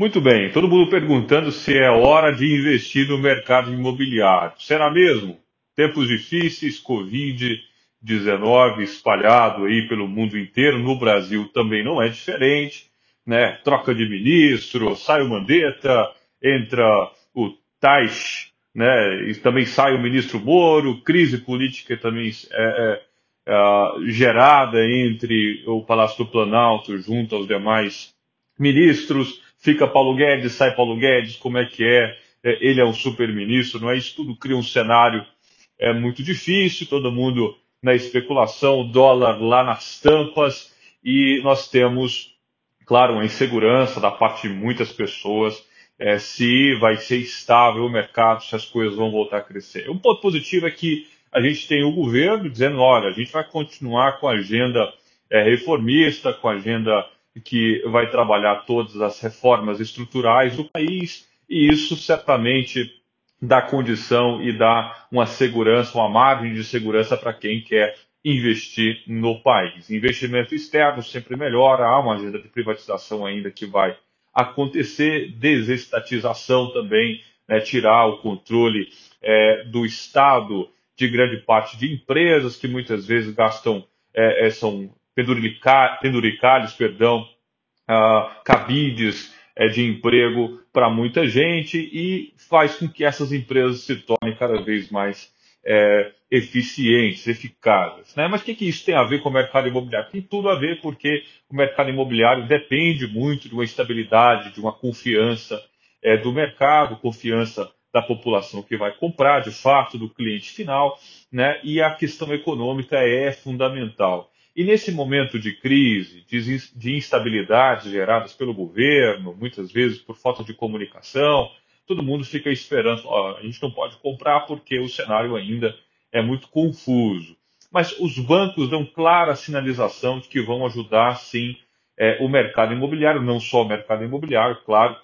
Muito bem, todo mundo perguntando se é hora de investir no mercado imobiliário. Será mesmo? Tempos difíceis, Covid-19 espalhado aí pelo mundo inteiro, no Brasil também não é diferente, né? Troca de ministro, sai o Mandetta, entra o Tais, né? E também sai o ministro Moro, crise política também é, é, é gerada entre o Palácio do Planalto junto aos demais ministros fica Paulo Guedes, sai Paulo Guedes, como é que é? é ele é um super-ministro, não é? Isso tudo cria um cenário é muito difícil, todo mundo na especulação, dólar lá nas tampas, e nós temos, claro, uma insegurança da parte de muitas pessoas é, se vai ser estável o mercado, se as coisas vão voltar a crescer. Um ponto positivo é que a gente tem o governo dizendo, olha, a gente vai continuar com a agenda é, reformista, com a agenda que vai trabalhar todas as reformas estruturais do país, e isso certamente dá condição e dá uma segurança, uma margem de segurança para quem quer investir no país. Investimento externo sempre melhora, há uma agenda de privatização ainda que vai acontecer, desestatização também, né, tirar o controle é, do Estado de grande parte de empresas que muitas vezes gastam, é, é, são penduricalhos, perdão, uh, cabides é, de emprego para muita gente e faz com que essas empresas se tornem cada vez mais é, eficientes, eficazes. Né? Mas o que, que isso tem a ver com o mercado imobiliário? Tem tudo a ver porque o mercado imobiliário depende muito de uma estabilidade, de uma confiança é, do mercado, confiança da população que vai comprar, de fato, do cliente final, né? e a questão econômica é fundamental. E nesse momento de crise, de instabilidade geradas pelo governo, muitas vezes por falta de comunicação, todo mundo fica esperando, a gente não pode comprar porque o cenário ainda é muito confuso. Mas os bancos dão clara sinalização de que vão ajudar, sim, é, o mercado imobiliário, não só o mercado imobiliário, claro,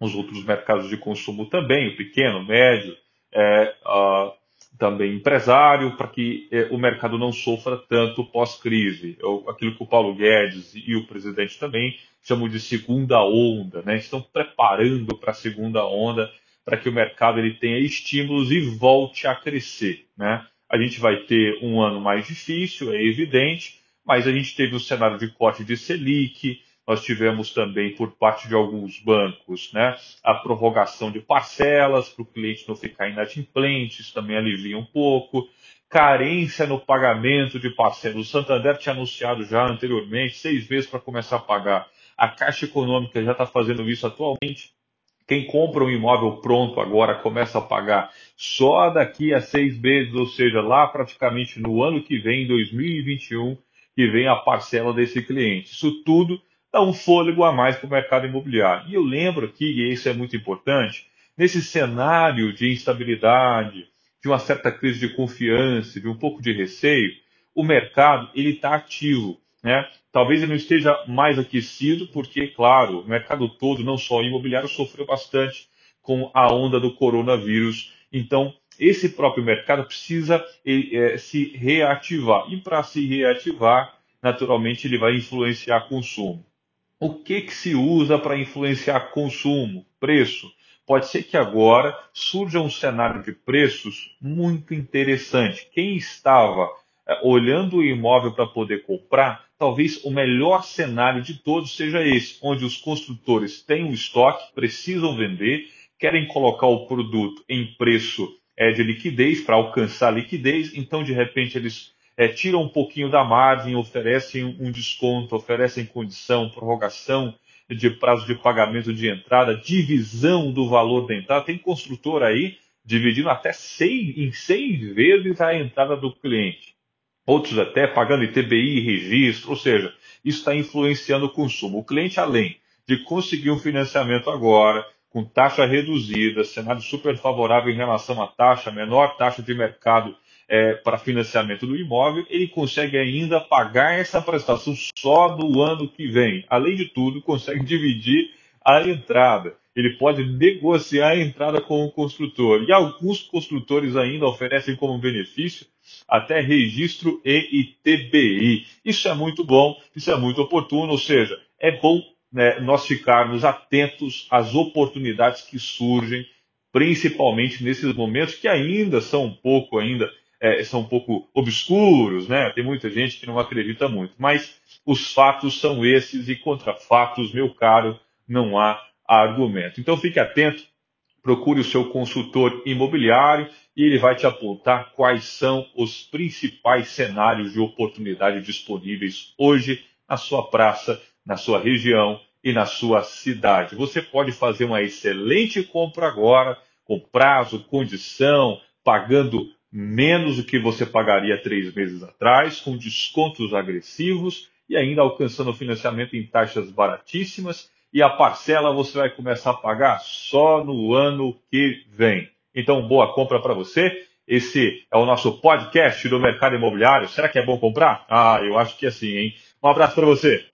os outros mercados de consumo também, o pequeno, o médio, é, uh, também empresário, para que eh, o mercado não sofra tanto pós-crise. Aquilo que o Paulo Guedes e o presidente também chamam de segunda onda, né? estão preparando para a segunda onda, para que o mercado ele tenha estímulos e volte a crescer. Né? A gente vai ter um ano mais difícil, é evidente, mas a gente teve o cenário de corte de Selic, nós tivemos também, por parte de alguns bancos, né, a prorrogação de parcelas para o cliente não ficar inadimplente, isso também alivia um pouco. Carência no pagamento de parcelas. O Santander tinha anunciado já anteriormente seis meses para começar a pagar. A Caixa Econômica já está fazendo isso atualmente. Quem compra um imóvel pronto agora começa a pagar só daqui a seis meses, ou seja, lá praticamente no ano que vem, 2021, que vem a parcela desse cliente. Isso tudo dá um fôlego a mais para o mercado imobiliário. E eu lembro aqui, e isso é muito importante, nesse cenário de instabilidade, de uma certa crise de confiança, de um pouco de receio, o mercado ele está ativo. Né? Talvez ele não esteja mais aquecido, porque, claro, o mercado todo, não só o imobiliário, sofreu bastante com a onda do coronavírus. Então, esse próprio mercado precisa é, se reativar. E para se reativar, naturalmente, ele vai influenciar consumo. O que, que se usa para influenciar consumo, preço? Pode ser que agora surja um cenário de preços muito interessante. Quem estava é, olhando o imóvel para poder comprar, talvez o melhor cenário de todos seja esse, onde os construtores têm um estoque, precisam vender, querem colocar o produto em preço é, de liquidez para alcançar liquidez, então de repente eles é, tiram um pouquinho da margem, oferecem um desconto, oferecem condição, prorrogação de prazo de pagamento de entrada, divisão do valor da entrada. Tem construtor aí dividindo até seis, em seis vezes a entrada do cliente. Outros até pagando ITBI registro, ou seja, isso está influenciando o consumo. O cliente, além de conseguir um financiamento agora, com taxa reduzida, cenário super favorável em relação à taxa, menor taxa de mercado é, para financiamento do imóvel, ele consegue ainda pagar essa prestação só do ano que vem. Além de tudo, consegue dividir a entrada. Ele pode negociar a entrada com o construtor. E alguns construtores ainda oferecem como benefício até registro e ITBI. Isso é muito bom, isso é muito oportuno, ou seja, é bom né, nós ficarmos atentos às oportunidades que surgem, principalmente nesses momentos que ainda são um pouco ainda é, são um pouco obscuros, né? Tem muita gente que não acredita muito, mas os fatos são esses e contra fatos, meu caro, não há argumento. Então fique atento, procure o seu consultor imobiliário e ele vai te apontar quais são os principais cenários de oportunidade disponíveis hoje na sua praça, na sua região e na sua cidade. Você pode fazer uma excelente compra agora, com prazo, condição, pagando menos do que você pagaria três meses atrás, com descontos agressivos e ainda alcançando financiamento em taxas baratíssimas. E a parcela você vai começar a pagar só no ano que vem. Então, boa compra para você. Esse é o nosso podcast do mercado imobiliário. Será que é bom comprar? Ah, eu acho que é sim, hein? Um abraço para você.